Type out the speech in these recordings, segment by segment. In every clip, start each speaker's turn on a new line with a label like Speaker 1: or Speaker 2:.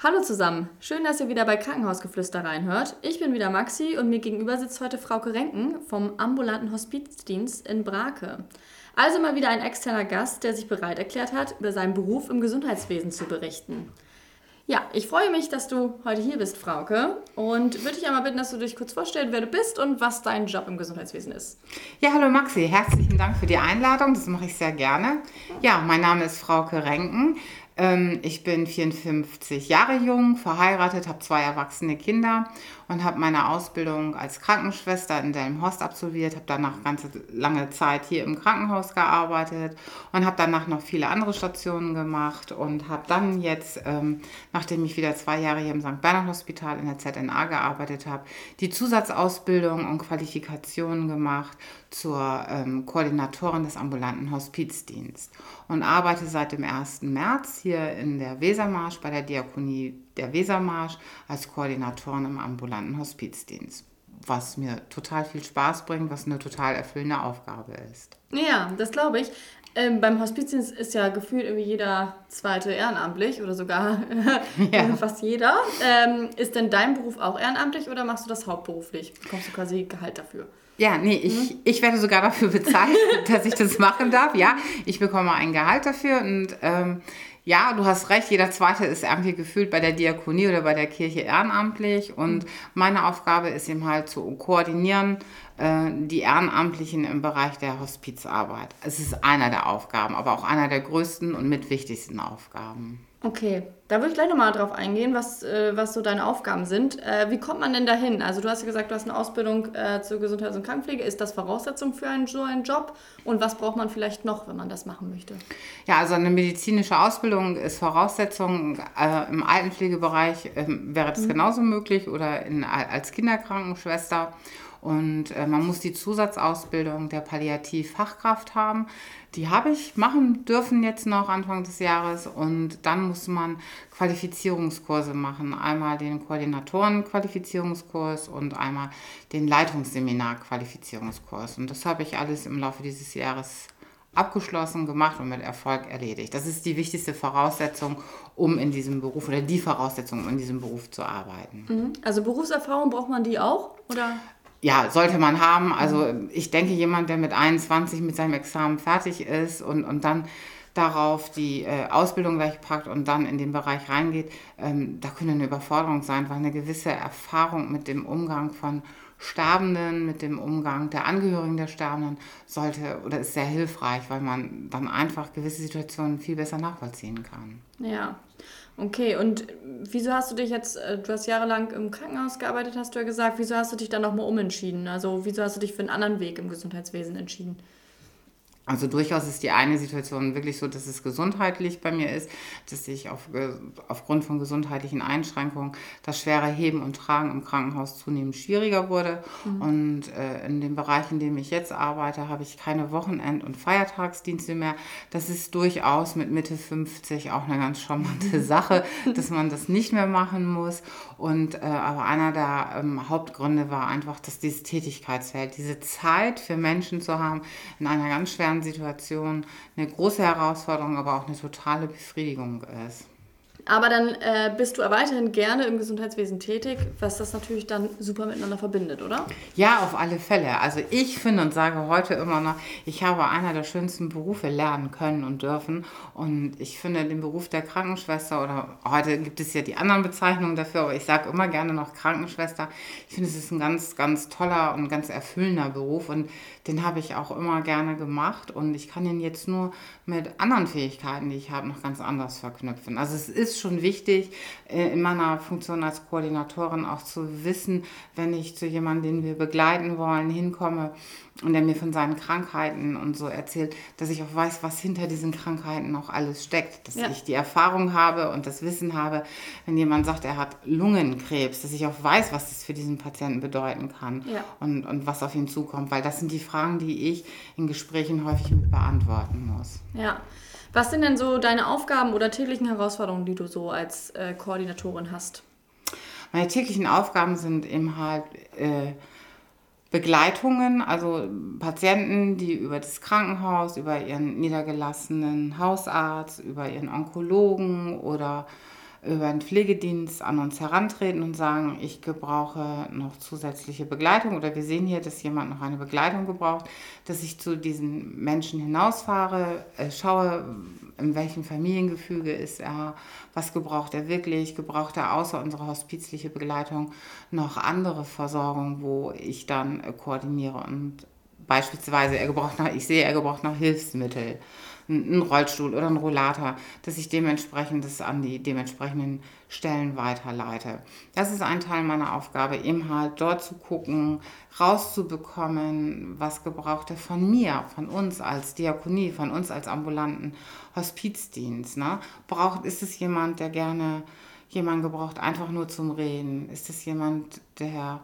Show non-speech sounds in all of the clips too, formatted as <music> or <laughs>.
Speaker 1: Hallo zusammen, schön, dass ihr wieder bei Krankenhausgeflüster reinhört. Ich bin wieder Maxi und mir gegenüber sitzt heute Frauke Renken vom ambulanten Hospizdienst in Brake. Also mal wieder ein externer Gast, der sich bereit erklärt hat, über seinen Beruf im Gesundheitswesen zu berichten. Ja, ich freue mich, dass du heute hier bist, Frauke. Und würde dich einmal bitten, dass du dich kurz vorstellst, wer du bist und was dein Job im Gesundheitswesen ist.
Speaker 2: Ja, hallo Maxi, herzlichen Dank für die Einladung. Das mache ich sehr gerne. Ja, mein Name ist Frauke Renken. Ähm, ich bin 54 Jahre jung, verheiratet, habe zwei erwachsene Kinder und habe meine Ausbildung als Krankenschwester in Delmenhorst absolviert, habe danach ganz lange Zeit hier im Krankenhaus gearbeitet und habe danach noch viele andere Stationen gemacht und habe dann jetzt, ähm, nachdem ich wieder zwei Jahre hier im St. Bernhard Hospital in der ZNA gearbeitet habe, die Zusatzausbildung und Qualifikationen gemacht zur ähm, Koordinatorin des ambulanten Hospizdienstes und arbeite seit dem 1. März hier in der Wesermarsch bei der Diakonie der Wesermarsch als Koordinatorin im ambulanten Hospizdienst. Was mir total viel Spaß bringt, was eine total erfüllende Aufgabe ist.
Speaker 1: Ja, das glaube ich. Ähm, beim Hospizdienst ist ja gefühlt irgendwie jeder zweite ehrenamtlich oder sogar <laughs> ja. <laughs> fast jeder. Ähm, ist denn dein Beruf auch ehrenamtlich oder machst du das hauptberuflich? Bekommst du quasi Gehalt dafür?
Speaker 2: Ja, nee, ich, mhm. ich werde sogar dafür bezahlt, <laughs> dass ich das machen darf. Ja, ich bekomme ein Gehalt dafür und ähm, ja, du hast recht, jeder Zweite ist irgendwie gefühlt bei der Diakonie oder bei der Kirche ehrenamtlich. Und meine Aufgabe ist eben halt zu koordinieren, äh, die Ehrenamtlichen im Bereich der Hospizarbeit. Es ist einer der Aufgaben, aber auch einer der größten und mitwichtigsten Aufgaben.
Speaker 1: Okay, da würde ich gleich nochmal drauf eingehen, was, äh, was so deine Aufgaben sind. Äh, wie kommt man denn dahin? Also du hast ja gesagt, du hast eine Ausbildung äh, zur Gesundheits- und Krankenpflege. Ist das Voraussetzung für einen, so einen Job? Und was braucht man vielleicht noch, wenn man das machen möchte?
Speaker 2: Ja, also eine medizinische Ausbildung ist Voraussetzung. Äh, Im Altenpflegebereich ähm, wäre das mhm. genauso möglich oder in, als Kinderkrankenschwester. Und äh, man muss die Zusatzausbildung der Palliativfachkraft haben. Die habe ich machen dürfen jetzt noch Anfang des Jahres. Und dann muss man Qualifizierungskurse machen. Einmal den Koordinatoren-Qualifizierungskurs und einmal den Leitungsseminar-Qualifizierungskurs. Und das habe ich alles im Laufe dieses Jahres abgeschlossen, gemacht und mit Erfolg erledigt. Das ist die wichtigste Voraussetzung, um in diesem Beruf oder die Voraussetzung, um in diesem Beruf zu arbeiten.
Speaker 1: Mhm. Also Berufserfahrung braucht man die auch? Oder?
Speaker 2: Ja, sollte man haben. Also ich denke, jemand, der mit 21 mit seinem Examen fertig ist und, und dann darauf die äh, Ausbildung gleich packt und dann in den Bereich reingeht, ähm, da könnte eine Überforderung sein, weil eine gewisse Erfahrung mit dem Umgang von Sterbenden, mit dem Umgang der Angehörigen der Sterbenden sollte oder ist sehr hilfreich, weil man dann einfach gewisse Situationen viel besser nachvollziehen kann.
Speaker 1: Ja, Okay, und wieso hast du dich jetzt, äh, du hast jahrelang im Krankenhaus gearbeitet, hast du ja gesagt, wieso hast du dich dann nochmal umentschieden? Also wieso hast du dich für einen anderen Weg im Gesundheitswesen entschieden?
Speaker 2: Also durchaus ist die eine Situation wirklich so, dass es gesundheitlich bei mir ist, dass ich auf, aufgrund von gesundheitlichen Einschränkungen das schwere Heben und Tragen im Krankenhaus zunehmend schwieriger wurde. Mhm. Und äh, in dem Bereich, in dem ich jetzt arbeite, habe ich keine Wochenend- und Feiertagsdienste mehr. Das ist durchaus mit Mitte 50 auch eine ganz charmante <laughs> Sache, dass man das nicht mehr machen muss. Und äh, aber einer der ähm, Hauptgründe war einfach, dass dieses Tätigkeitsfeld, diese Zeit für Menschen zu haben in einer ganz schweren Situation eine große Herausforderung, aber auch eine totale Befriedigung ist.
Speaker 1: Aber dann äh, bist du weiterhin gerne im Gesundheitswesen tätig, was das natürlich dann super miteinander verbindet, oder?
Speaker 2: Ja, auf alle Fälle. Also ich finde und sage heute immer noch, ich habe einer der schönsten Berufe lernen können und dürfen. Und ich finde den Beruf der Krankenschwester oder heute gibt es ja die anderen Bezeichnungen dafür, aber ich sage immer gerne noch Krankenschwester. Ich finde, es ist ein ganz, ganz toller und ganz erfüllender Beruf und den habe ich auch immer gerne gemacht und ich kann ihn jetzt nur mit anderen Fähigkeiten, die ich habe, noch ganz anders verknüpfen. Also es ist schon wichtig, äh, in meiner Funktion als Koordinatorin auch zu wissen, wenn ich zu jemandem, den wir begleiten wollen, hinkomme und der mir von seinen Krankheiten und so erzählt, dass ich auch weiß, was hinter diesen Krankheiten noch alles steckt. Dass ja. ich die Erfahrung habe und das Wissen habe, wenn jemand sagt, er hat Lungenkrebs, dass ich auch weiß, was das für diesen Patienten bedeuten kann ja. und, und was auf ihn zukommt. Weil das sind die Fragen, die ich in Gesprächen häufig mit beantworten muss.
Speaker 1: Ja. Was sind denn so deine Aufgaben oder täglichen Herausforderungen, die du so als äh, Koordinatorin hast?
Speaker 2: Meine täglichen Aufgaben sind eben halt äh, Begleitungen, also Patienten, die über das Krankenhaus, über ihren niedergelassenen Hausarzt, über ihren Onkologen oder über den Pflegedienst an uns herantreten und sagen, ich gebrauche noch zusätzliche Begleitung oder wir sehen hier, dass jemand noch eine Begleitung gebraucht, dass ich zu diesen Menschen hinausfahre, äh, schaue, in welchem Familiengefüge ist er, was gebraucht er wirklich, gebraucht er außer unserer hospizliche Begleitung noch andere Versorgung, wo ich dann koordiniere und beispielsweise er gebraucht noch, ich sehe, er gebraucht noch Hilfsmittel einen Rollstuhl oder einen Rollator, dass ich dementsprechend das an die dementsprechenden Stellen weiterleite. Das ist ein Teil meiner Aufgabe, eben halt dort zu gucken, rauszubekommen, was gebraucht er von mir, von uns als Diakonie, von uns als ambulanten Hospizdienst. Ne? Braucht, ist es jemand, der gerne jemanden gebraucht, einfach nur zum Reden? Ist es jemand, der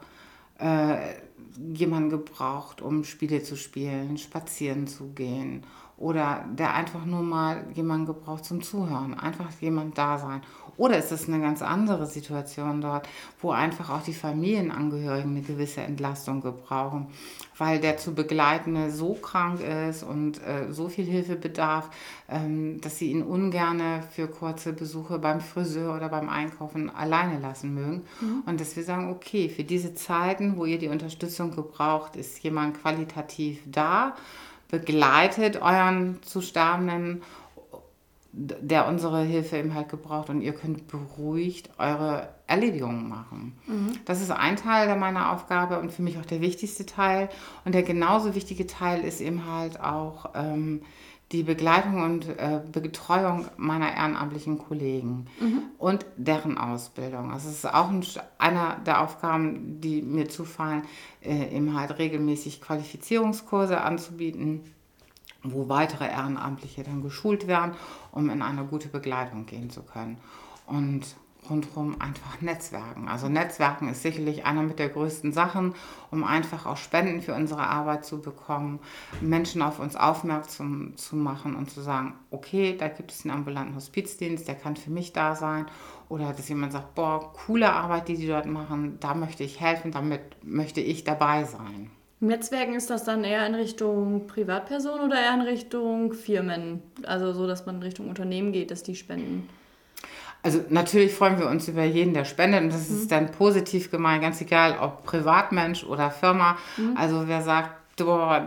Speaker 2: äh, jemanden gebraucht, um Spiele zu spielen, spazieren zu gehen? Oder der einfach nur mal jemanden gebraucht zum Zuhören, einfach jemand da sein. Oder ist es eine ganz andere Situation dort, wo einfach auch die Familienangehörigen eine gewisse Entlastung gebrauchen, weil der zu Begleitende so krank ist und äh, so viel Hilfe bedarf, ähm, dass sie ihn ungerne für kurze Besuche beim Friseur oder beim Einkaufen alleine lassen mögen. Mhm. Und dass wir sagen, okay, für diese Zeiten, wo ihr die Unterstützung gebraucht, ist jemand qualitativ da begleitet euren zu Sterbenden, der unsere Hilfe eben halt gebraucht und ihr könnt beruhigt eure Erledigungen machen. Mhm. Das ist ein Teil meiner Aufgabe und für mich auch der wichtigste Teil. Und der genauso wichtige Teil ist eben halt auch ähm, die Begleitung und äh, Betreuung meiner ehrenamtlichen Kollegen mhm. und deren Ausbildung. Also es ist auch ein, einer der Aufgaben, die mir zufallen, äh, eben halt regelmäßig Qualifizierungskurse anzubieten, wo weitere Ehrenamtliche dann geschult werden, um in eine gute Begleitung gehen zu können. Und rundherum einfach Netzwerken. Also Netzwerken ist sicherlich einer mit der größten Sachen, um einfach auch Spenden für unsere Arbeit zu bekommen, Menschen auf uns aufmerksam zu machen und zu sagen, okay, da gibt es einen ambulanten Hospizdienst, der kann für mich da sein. Oder dass jemand sagt, boah, coole Arbeit, die die dort machen, da möchte ich helfen, damit möchte ich dabei sein.
Speaker 1: Netzwerken ist das dann eher in Richtung Privatperson oder eher in Richtung Firmen? Also so, dass man in Richtung Unternehmen geht, dass die spenden?
Speaker 2: Also natürlich freuen wir uns über jeden, der spendet und das mhm. ist dann positiv gemeint, ganz egal, ob Privatmensch oder Firma. Mhm. Also wer sagt,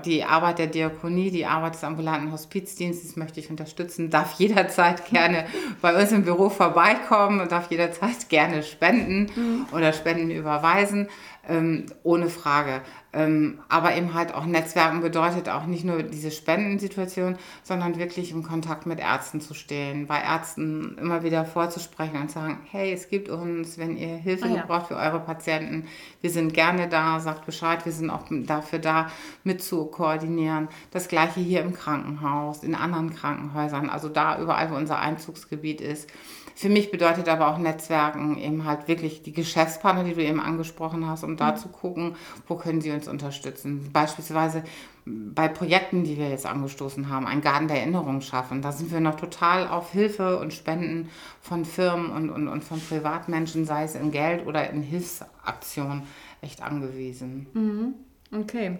Speaker 2: die Arbeit der Diakonie, die Arbeit des ambulanten Hospizdienstes möchte ich unterstützen, darf <laughs> jederzeit gerne bei uns im Büro vorbeikommen und darf jederzeit gerne spenden mhm. oder Spenden überweisen, ähm, ohne Frage. Ähm, aber eben halt auch Netzwerken bedeutet auch nicht nur diese Spendensituation, sondern wirklich im Kontakt mit Ärzten zu stehen, bei Ärzten immer wieder vorzusprechen und sagen, hey, es gibt uns, wenn ihr Hilfe ah, ja. braucht für eure Patienten, wir sind gerne da, sagt Bescheid, wir sind auch dafür da, mit zu koordinieren. Das gleiche hier im Krankenhaus, in anderen Krankenhäusern, also da überall, wo unser Einzugsgebiet ist. Für mich bedeutet aber auch Netzwerken eben halt wirklich die Geschäftspartner, die du eben angesprochen hast, um da mhm. zu gucken, wo können sie uns unterstützen. Beispielsweise bei Projekten, die wir jetzt angestoßen haben, einen Garten der Erinnerung schaffen. Da sind wir noch total auf Hilfe und Spenden von Firmen und, und, und von Privatmenschen, sei es in Geld oder in Hilfsaktionen, echt angewiesen.
Speaker 1: Mhm. Okay.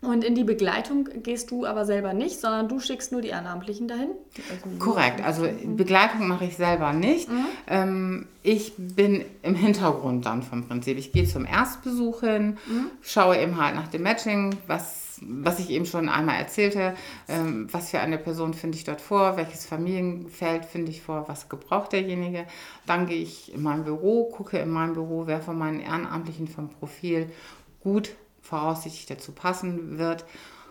Speaker 1: Und in die Begleitung gehst du aber selber nicht, sondern du schickst nur die Ehrenamtlichen dahin?
Speaker 2: Also Korrekt, also Begleitung mache ich selber nicht. Mhm. Ähm, ich bin im Hintergrund dann vom Prinzip. Ich gehe zum Erstbesuch hin, mhm. schaue eben halt nach dem Matching, was, was ich eben schon einmal erzählte, ähm, was für eine Person finde ich dort vor, welches Familienfeld finde ich vor, was gebraucht derjenige. Dann gehe ich in mein Büro, gucke in meinem Büro, wer von meinen Ehrenamtlichen vom Profil gut voraussichtlich dazu passen wird,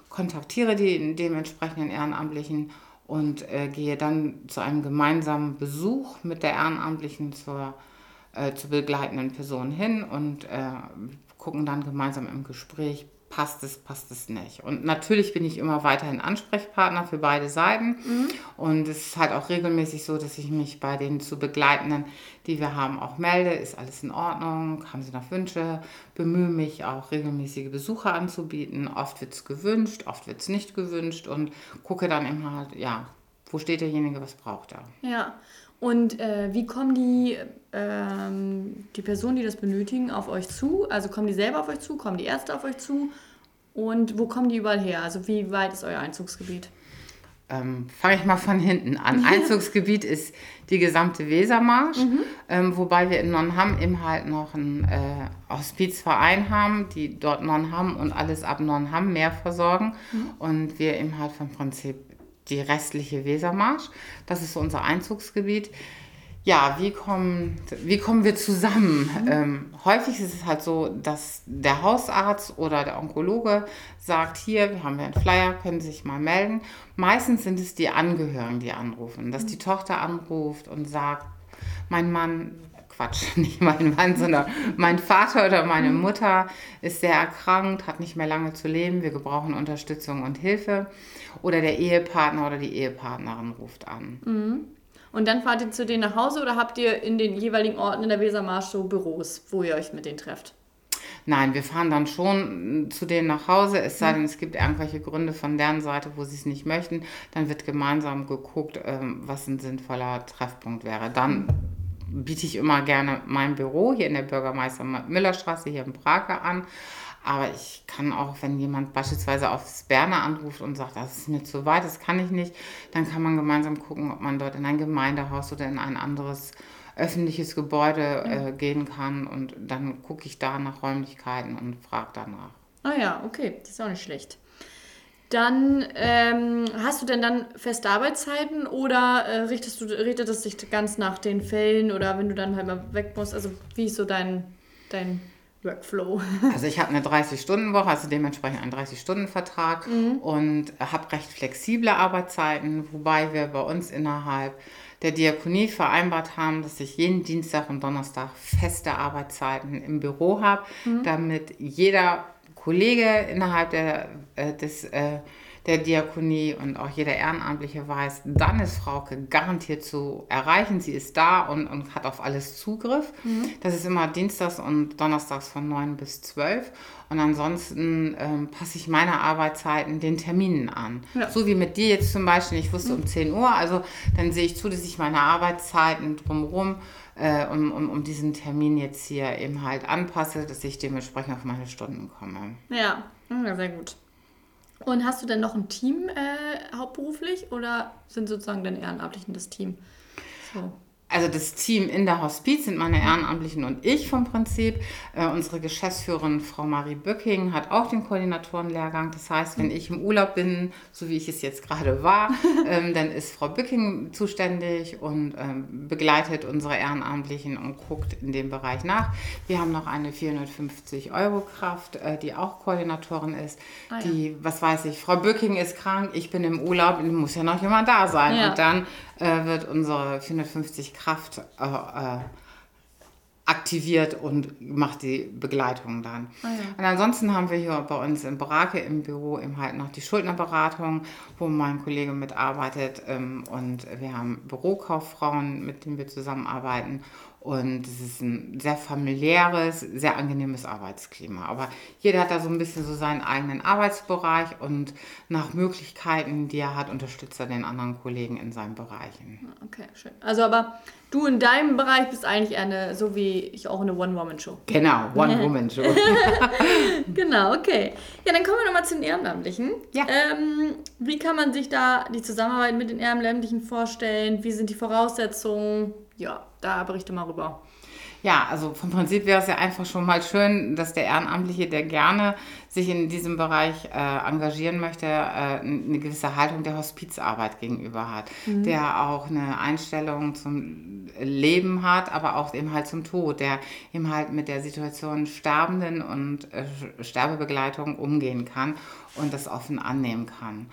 Speaker 2: kontaktiere die dementsprechenden Ehrenamtlichen und äh, gehe dann zu einem gemeinsamen Besuch mit der Ehrenamtlichen zur, äh, zur begleitenden Person hin und äh, gucken dann gemeinsam im Gespräch, passt es, passt es nicht. Und natürlich bin ich immer weiterhin Ansprechpartner für beide Seiten. Mhm. Und es ist halt auch regelmäßig so, dass ich mich bei den zu Begleitenden, die wir haben, auch melde. Ist alles in Ordnung? Haben sie noch Wünsche? Bemühe mich auch regelmäßige Besuche anzubieten. Oft wird es gewünscht, oft wird es nicht gewünscht und gucke dann immer halt, ja, wo steht derjenige, was braucht er.
Speaker 1: Ja. Und äh, wie kommen die, ähm, die Personen, die das benötigen, auf euch zu? Also kommen die selber auf euch zu? Kommen die Ärzte auf euch zu? Und wo kommen die überall her? Also wie weit ist euer Einzugsgebiet?
Speaker 2: ähm, fange ich mal von hinten an. <laughs> Einzugsgebiet ist die gesamte Wesermarsch, mhm. ähm, wobei wir in Nonnham eben halt noch einen äh, Hospizverein haben, die dort Nonnham und alles ab Nonnham mehr versorgen mhm. und wir eben halt vom Prinzip die restliche Wesermarsch. Das ist so unser Einzugsgebiet. Ja, wie kommen, wie kommen wir zusammen? Mhm. Ähm, häufig ist es halt so, dass der Hausarzt oder der Onkologe sagt, hier, wir haben ja einen Flyer, können Sie sich mal melden. Meistens sind es die Angehörigen, die anrufen, dass mhm. die Tochter anruft und sagt, mein Mann, Quatsch, <laughs> nicht mein Mann, sondern mein Vater oder meine mhm. Mutter ist sehr erkrankt, hat nicht mehr lange zu leben, wir gebrauchen Unterstützung und Hilfe. Oder der Ehepartner oder die Ehepartnerin ruft an.
Speaker 1: Mhm. Und dann fahrt ihr zu denen nach Hause oder habt ihr in den jeweiligen Orten in der Wesermarsch so Büros, wo ihr euch mit denen trefft?
Speaker 2: Nein, wir fahren dann schon zu denen nach Hause, es sei denn, es gibt irgendwelche Gründe von deren Seite, wo sie es nicht möchten. Dann wird gemeinsam geguckt, ähm, was ein sinnvoller Treffpunkt wäre. Dann biete ich immer gerne mein Büro hier in der Bürgermeister Müllerstraße hier in Brake an. Aber ich kann auch, wenn jemand beispielsweise aufs Berner anruft und sagt, das ist mir zu weit, das kann ich nicht, dann kann man gemeinsam gucken, ob man dort in ein Gemeindehaus oder in ein anderes öffentliches Gebäude äh, gehen kann. Und dann gucke ich da nach Räumlichkeiten und frage danach.
Speaker 1: Ah ja, okay, das ist auch nicht schlecht. Dann ähm, hast du denn dann feste Arbeitszeiten oder äh, richtest du, richtet es sich ganz nach den Fällen oder wenn du dann halt mal weg musst? Also wie ist so dein, dein Workflow. <laughs>
Speaker 2: Also ich habe eine 30-Stunden-Woche, also dementsprechend einen 30-Stunden-Vertrag mhm. und habe recht flexible Arbeitszeiten, wobei wir bei uns innerhalb der Diakonie vereinbart haben, dass ich jeden Dienstag und Donnerstag feste Arbeitszeiten im Büro habe, mhm. damit jeder Kollege innerhalb der, äh, des äh, der Diakonie und auch jeder Ehrenamtliche weiß, dann ist Frauke garantiert zu erreichen. Sie ist da und, und hat auf alles Zugriff. Mhm. Das ist immer Dienstags und Donnerstags von 9 bis 12. Und ansonsten ähm, passe ich meine Arbeitszeiten den Terminen an. Ja. So wie mit dir jetzt zum Beispiel. Ich wusste mhm. um 10 Uhr, also dann sehe ich zu, dass ich meine Arbeitszeiten drumherum äh, um, um, um diesen Termin jetzt hier eben halt anpasse, dass ich dementsprechend auf meine Stunden komme.
Speaker 1: Ja, ja sehr gut. Und hast du denn noch ein Team äh, hauptberuflich oder sind sozusagen deine Ehrenamtlichen das Team?
Speaker 2: So also das Team in der Hospiz sind meine Ehrenamtlichen und ich vom Prinzip. Äh, unsere Geschäftsführerin Frau Marie Böcking hat auch den Koordinatorenlehrgang. Das heißt, wenn ich im Urlaub bin, so wie ich es jetzt gerade war, <laughs> ähm, dann ist Frau Böcking zuständig und ähm, begleitet unsere Ehrenamtlichen und guckt in dem Bereich nach. Wir haben noch eine 450 Euro Kraft, äh, die auch Koordinatorin ist. Ah, ja. Die, was weiß ich, Frau Böcking ist krank, ich bin im Urlaub, muss ja noch jemand da sein. Ja. Und dann äh, wird unsere 450 Kraft äh, äh, aktiviert und macht die Begleitung dann. Ah, ja. Und ansonsten haben wir hier bei uns in Brake im Büro eben halt noch die Schuldnerberatung, wo mein Kollege mitarbeitet ähm, und wir haben Bürokauffrauen, mit denen wir zusammenarbeiten und es ist ein sehr familiäres, sehr angenehmes Arbeitsklima. Aber jeder hat da so ein bisschen so seinen eigenen Arbeitsbereich und nach Möglichkeiten, die er hat, unterstützt er den anderen Kollegen in seinen Bereichen.
Speaker 1: Okay, schön. Also aber du in deinem Bereich bist eigentlich eine, so wie ich auch eine One-Woman-Show.
Speaker 2: Genau, <laughs> One-Woman-Show. <laughs>
Speaker 1: genau, okay. Ja, dann kommen wir nochmal zu den Ehrenamtlichen. Ja. Ähm, wie kann man sich da die Zusammenarbeit mit den Ehrenamtlichen vorstellen? Wie sind die Voraussetzungen? Ja, da berichte mal rüber.
Speaker 2: Ja, also vom Prinzip wäre es ja einfach schon mal schön, dass der Ehrenamtliche, der gerne sich in diesem Bereich äh, engagieren möchte, äh, eine gewisse Haltung der Hospizarbeit gegenüber hat, mhm. der auch eine Einstellung zum Leben hat, aber auch eben halt zum Tod, der eben halt mit der Situation Sterbenden und äh, Sterbebegleitung umgehen kann und das offen annehmen kann.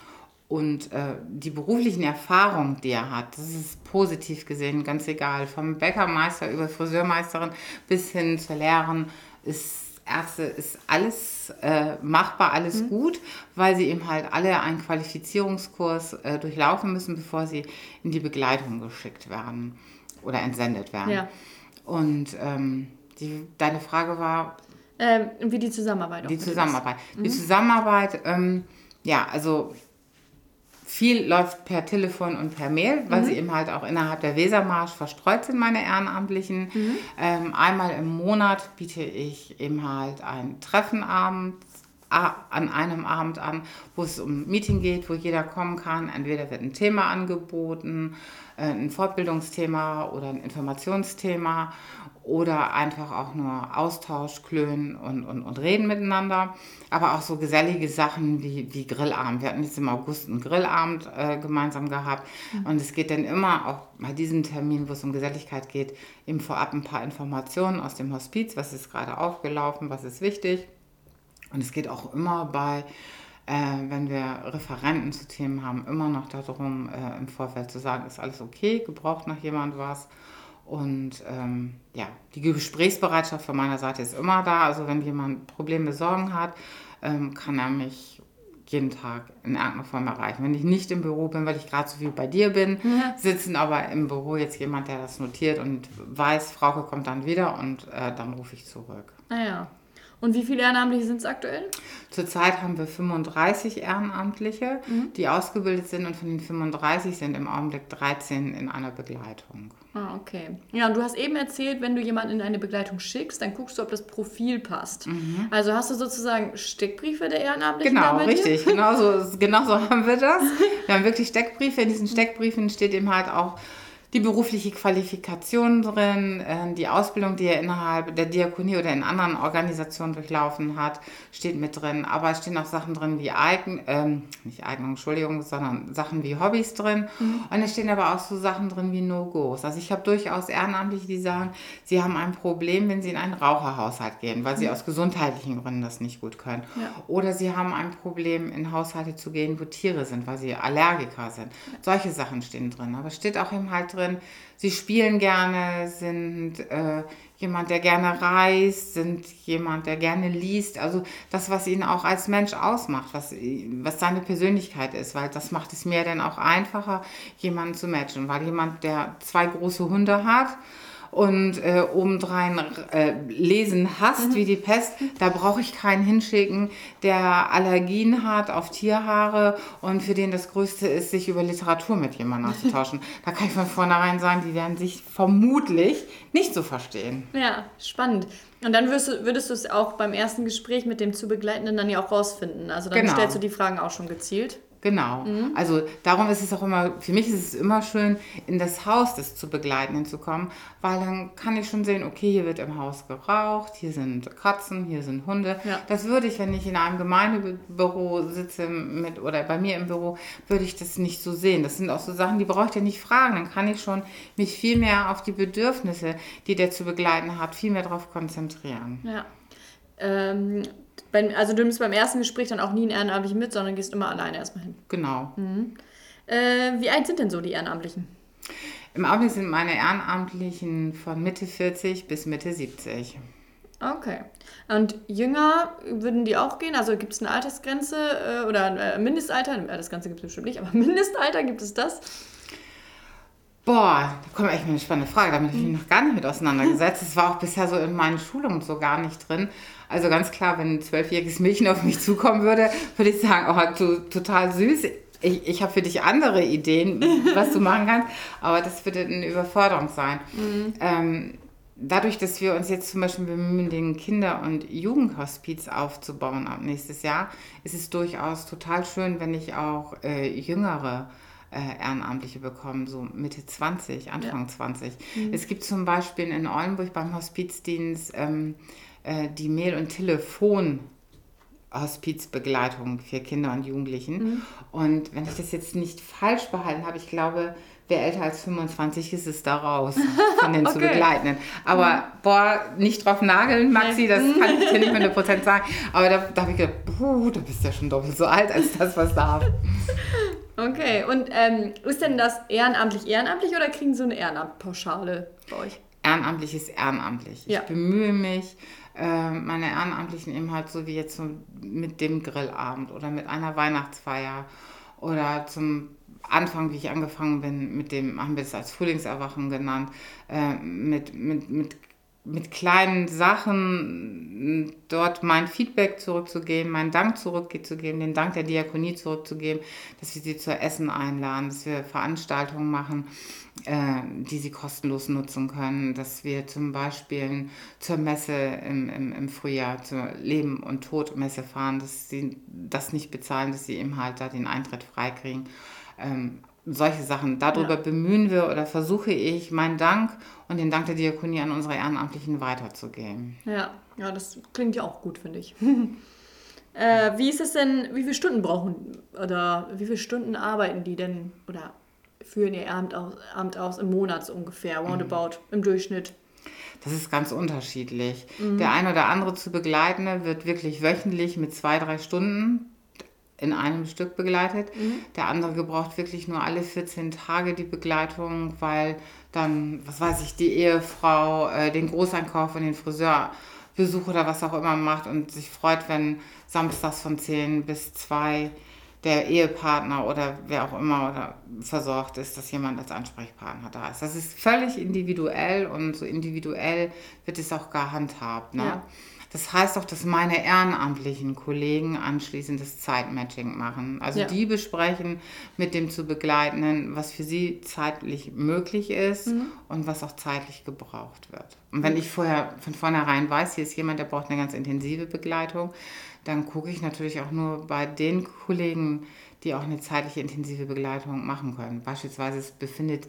Speaker 2: Und äh, die beruflichen Erfahrungen, die er hat, das ist positiv gesehen, ganz egal. Vom Bäckermeister über Friseurmeisterin bis hin zur Lehrerin ist Ärzte ist alles äh, machbar, alles mhm. gut, weil sie eben halt alle einen Qualifizierungskurs äh, durchlaufen müssen, bevor sie in die Begleitung geschickt werden oder entsendet werden. Ja. Und ähm, die, deine Frage war.
Speaker 1: Ähm, wie die Zusammenarbeit.
Speaker 2: Die Zusammenarbeit. Mhm. Die Zusammenarbeit, ähm, ja, also viel läuft per Telefon und per Mail, weil mhm. sie eben halt auch innerhalb der Wesermarsch verstreut sind, meine Ehrenamtlichen. Mhm. Ähm, einmal im Monat biete ich eben halt ein Treffen abends an einem Abend an, wo es um ein Meeting geht, wo jeder kommen kann. Entweder wird ein Thema angeboten, äh, ein Fortbildungsthema oder ein Informationsthema oder einfach auch nur Austausch, Klönen und, und, und Reden miteinander. Aber auch so gesellige Sachen wie, wie Grillabend. Wir hatten jetzt im August einen Grillabend äh, gemeinsam gehabt. Mhm. Und es geht dann immer, auch bei diesem Termin, wo es um Geselligkeit geht, eben vorab ein paar Informationen aus dem Hospiz. Was ist gerade aufgelaufen, was ist wichtig. Und es geht auch immer bei äh, wenn wir Referenten zu Themen haben, immer noch darum, äh, im Vorfeld zu sagen, ist alles okay, gebraucht noch jemand was und ähm, ja, die Gesprächsbereitschaft von meiner Seite ist immer da. Also wenn jemand Probleme, Sorgen hat, ähm, kann er mich jeden Tag in irgendeiner Form erreichen. Wenn ich nicht im Büro bin, weil ich gerade so wie bei dir bin, ja. sitzen aber im Büro jetzt jemand, der das notiert und weiß, Frauke kommt dann wieder und äh, dann rufe ich zurück.
Speaker 1: Naja. Und wie viele Ehrenamtliche sind es aktuell?
Speaker 2: Zurzeit haben wir 35 Ehrenamtliche, mhm. die ausgebildet sind und von den 35 sind im Augenblick 13 in einer Begleitung.
Speaker 1: Ah, okay. Ja, und du hast eben erzählt, wenn du jemanden in eine Begleitung schickst, dann guckst du, ob das Profil passt. Mhm. Also hast du sozusagen Steckbriefe der Ehrenamtlichen?
Speaker 2: Genau, richtig. Genau so, <laughs> genau so haben wir das. Wir haben wirklich Steckbriefe. In diesen Steckbriefen steht eben halt auch die berufliche Qualifikation drin, äh, die Ausbildung, die er innerhalb der Diakonie oder in anderen Organisationen durchlaufen hat, steht mit drin. Aber es stehen auch Sachen drin wie Eigen, ähm, nicht Eignung, Entschuldigung, sondern Sachen wie Hobbys drin. Mhm. Und es stehen aber auch so Sachen drin wie No-Gos. Also ich habe durchaus Ehrenamtliche, die sagen, sie haben ein Problem, wenn sie in einen Raucherhaushalt gehen, weil sie mhm. aus gesundheitlichen Gründen das nicht gut können. Ja. Oder sie haben ein Problem, in Haushalte zu gehen, wo Tiere sind, weil sie Allergiker sind. Solche Sachen stehen drin. Aber es steht auch eben halt drin, drin. Sie spielen gerne, sind äh, jemand, der gerne reist, sind jemand, der gerne liest. Also das, was ihn auch als Mensch ausmacht, was, was seine Persönlichkeit ist, weil das macht es mir dann auch einfacher, jemanden zu matchen. Weil jemand, der zwei große Hunde hat, und äh, obendrein äh, lesen hasst mhm. wie die Pest, da brauche ich keinen hinschicken, der Allergien hat auf Tierhaare und für den das Größte ist, sich über Literatur mit jemandem auszutauschen. <laughs> da kann ich von vornherein sagen, die werden sich vermutlich nicht so verstehen.
Speaker 1: Ja, spannend. Und dann würdest du, würdest du es auch beim ersten Gespräch mit dem zu Begleitenden dann ja auch rausfinden. Also dann genau. stellst du die Fragen auch schon gezielt.
Speaker 2: Genau. Mhm. Also darum ist es auch immer, für mich ist es immer schön, in das Haus des zu Begleitenden zu kommen, weil dann kann ich schon sehen, okay, hier wird im Haus geraucht, hier sind Katzen, hier sind Hunde. Ja. Das würde ich, wenn ich in einem Gemeindebüro sitze mit oder bei mir im Büro, würde ich das nicht so sehen. Das sind auch so Sachen, die brauche ich ja nicht fragen. Dann kann ich schon mich viel mehr auf die Bedürfnisse, die der zu begleiten hat, viel mehr darauf konzentrieren.
Speaker 1: Ja. Ähm, bei, also du nimmst beim ersten Gespräch dann auch nie einen Ehrenamtlichen mit, sondern gehst immer alleine erstmal hin.
Speaker 2: Genau.
Speaker 1: Mhm. Äh, wie alt sind denn so die Ehrenamtlichen?
Speaker 2: Im Augenblick sind meine Ehrenamtlichen von Mitte 40 bis Mitte 70.
Speaker 1: Okay. Und jünger würden die auch gehen? Also gibt es eine Altersgrenze äh, oder ein äh, Mindestalter? Das Ganze gibt es bestimmt nicht, aber <laughs> Mindestalter gibt es das?
Speaker 2: Boah, da kommt echt eine spannende Frage. Damit habe ich mich noch gar nicht mit auseinandergesetzt. Das war auch bisher so in meinen Schulungen so gar nicht drin. Also ganz klar, wenn ein zwölfjähriges Mädchen auf mich zukommen würde, würde ich sagen, oh, du, total süß. Ich, ich habe für dich andere Ideen, was du machen kannst, aber das würde eine Überforderung sein. Mhm. Dadurch, dass wir uns jetzt zum Beispiel bemühen, den Kinder- und Jugendhospiz aufzubauen ab nächstes Jahr, ist es durchaus total schön, wenn ich auch äh, jüngere äh, Ehrenamtliche bekommen, so Mitte 20, Anfang ja. 20. Mhm. Es gibt zum Beispiel in Oldenburg beim Hospizdienst ähm, äh, die Mail- und Telefon- Hospizbegleitung für Kinder und Jugendlichen. Mhm. Und wenn ich das jetzt nicht falsch behalten habe, ich glaube, wer älter als 25 ist, ist da raus von den <laughs> okay. zu begleitenden. Aber mhm. boah, nicht drauf nageln, Maxi, das kann ich dir nicht mit 100% <laughs> sagen. Aber da, da habe ich gedacht, puh, du bist ja schon doppelt so alt als das, was da. <laughs>
Speaker 1: Okay, und ähm, ist denn das ehrenamtlich ehrenamtlich oder kriegen Sie eine Ehrenamtpauschale bei euch?
Speaker 2: Ehrenamtlich ist ehrenamtlich. Ja. Ich bemühe mich, äh, meine Ehrenamtlichen eben halt so wie jetzt so mit dem Grillabend oder mit einer Weihnachtsfeier oder zum Anfang, wie ich angefangen bin, mit dem, haben wir das als Frühlingserwachen genannt, äh, mit, mit, mit mit kleinen Sachen dort mein Feedback zurückzugeben, meinen Dank zurückzugeben, den Dank der Diakonie zurückzugeben, dass wir sie zu Essen einladen, dass wir Veranstaltungen machen, äh, die sie kostenlos nutzen können, dass wir zum Beispiel zur Messe im, im, im Frühjahr, zur Leben- und Todmesse fahren, dass sie das nicht bezahlen, dass sie eben halt da den Eintritt freikriegen. Solche Sachen. Darüber ja. bemühen wir oder versuche ich, meinen Dank und den Dank der Diakonie an unsere Ehrenamtlichen weiterzugeben.
Speaker 1: Ja, ja das klingt ja auch gut, finde ich. <laughs> äh, wie ist es denn, wie viele Stunden brauchen oder wie viele Stunden arbeiten die denn oder führen ihr Ehrenamt aus, Amt aus im Monat so ungefähr, roundabout, mhm. im Durchschnitt?
Speaker 2: Das ist ganz unterschiedlich. Mhm. Der eine oder andere zu begleitende wird wirklich wöchentlich mit zwei, drei Stunden in einem Stück begleitet. Mhm. Der andere gebraucht wirklich nur alle 14 Tage die Begleitung, weil dann, was weiß ich, die Ehefrau äh, den Großeinkauf und den Friseurbesuch oder was auch immer macht und sich freut, wenn samstags von 10 bis 2 der Ehepartner oder wer auch immer oder versorgt ist, dass jemand als Ansprechpartner da ist. Das ist völlig individuell und so individuell wird es auch gehandhabt. Ne? Ja. Das heißt auch, dass meine ehrenamtlichen Kollegen anschließend das Zeitmatching machen. Also ja. die besprechen mit dem zu begleitenden, was für sie zeitlich möglich ist mhm. und was auch zeitlich gebraucht wird. Und wenn ich vorher von vornherein weiß, hier ist jemand, der braucht eine ganz intensive Begleitung, dann gucke ich natürlich auch nur bei den Kollegen, die auch eine zeitliche intensive Begleitung machen können. Beispielsweise es befindet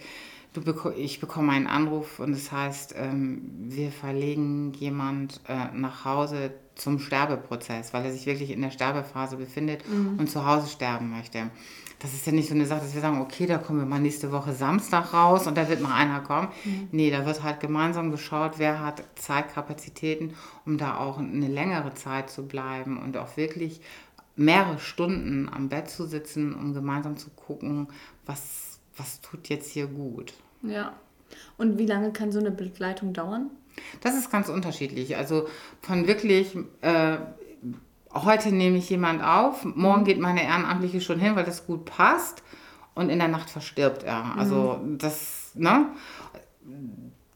Speaker 2: ich bekomme einen Anruf und es das heißt, ähm, wir verlegen jemand äh, nach Hause zum Sterbeprozess, weil er sich wirklich in der Sterbephase befindet mhm. und zu Hause sterben möchte. Das ist ja nicht so eine Sache, dass wir sagen, okay, da kommen wir mal nächste Woche Samstag raus und da wird mal einer kommen. Mhm. Nee, da wird halt gemeinsam geschaut, wer hat Zeitkapazitäten, um da auch eine längere Zeit zu bleiben und auch wirklich mehrere Stunden am Bett zu sitzen, um gemeinsam zu gucken, was, was tut jetzt hier gut.
Speaker 1: Ja. Und wie lange kann so eine Begleitung dauern?
Speaker 2: Das ist ganz unterschiedlich. Also von wirklich, äh, heute nehme ich jemand auf, morgen mhm. geht meine Ehrenamtliche schon hin, weil das gut passt und in der Nacht verstirbt er. Also mhm. das, ne?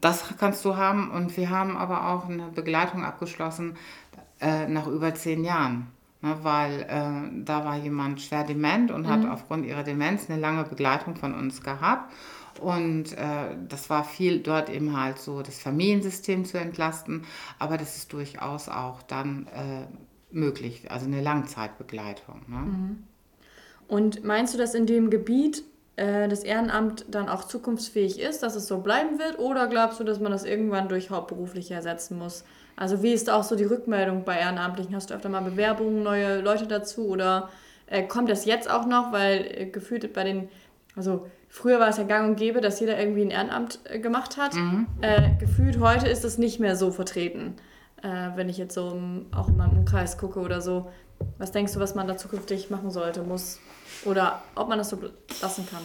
Speaker 2: Das kannst du haben und wir haben aber auch eine Begleitung abgeschlossen äh, nach über zehn Jahren. Ne, weil äh, da war jemand schwer dement und mhm. hat aufgrund ihrer Demenz eine lange Begleitung von uns gehabt. Und äh, das war viel dort eben halt so, das Familiensystem zu entlasten, aber das ist durchaus auch dann äh, möglich, also eine Langzeitbegleitung. Ne? Mhm.
Speaker 1: Und meinst du, dass in dem Gebiet äh, das Ehrenamt dann auch zukunftsfähig ist, dass es so bleiben wird? Oder glaubst du, dass man das irgendwann durch hauptberuflich ersetzen muss? Also wie ist auch so die Rückmeldung bei Ehrenamtlichen? Hast du öfter mal Bewerbungen, neue Leute dazu oder äh, kommt das jetzt auch noch? Weil äh, gefühlt bei den, also Früher war es ja gang und gäbe, dass jeder irgendwie ein Ehrenamt äh, gemacht hat. Mhm. Äh, gefühlt heute ist das nicht mehr so vertreten. Äh, wenn ich jetzt so im, auch in meinem Umkreis gucke oder so. Was denkst du, was man da zukünftig machen sollte, muss? Oder ob man das so lassen kann?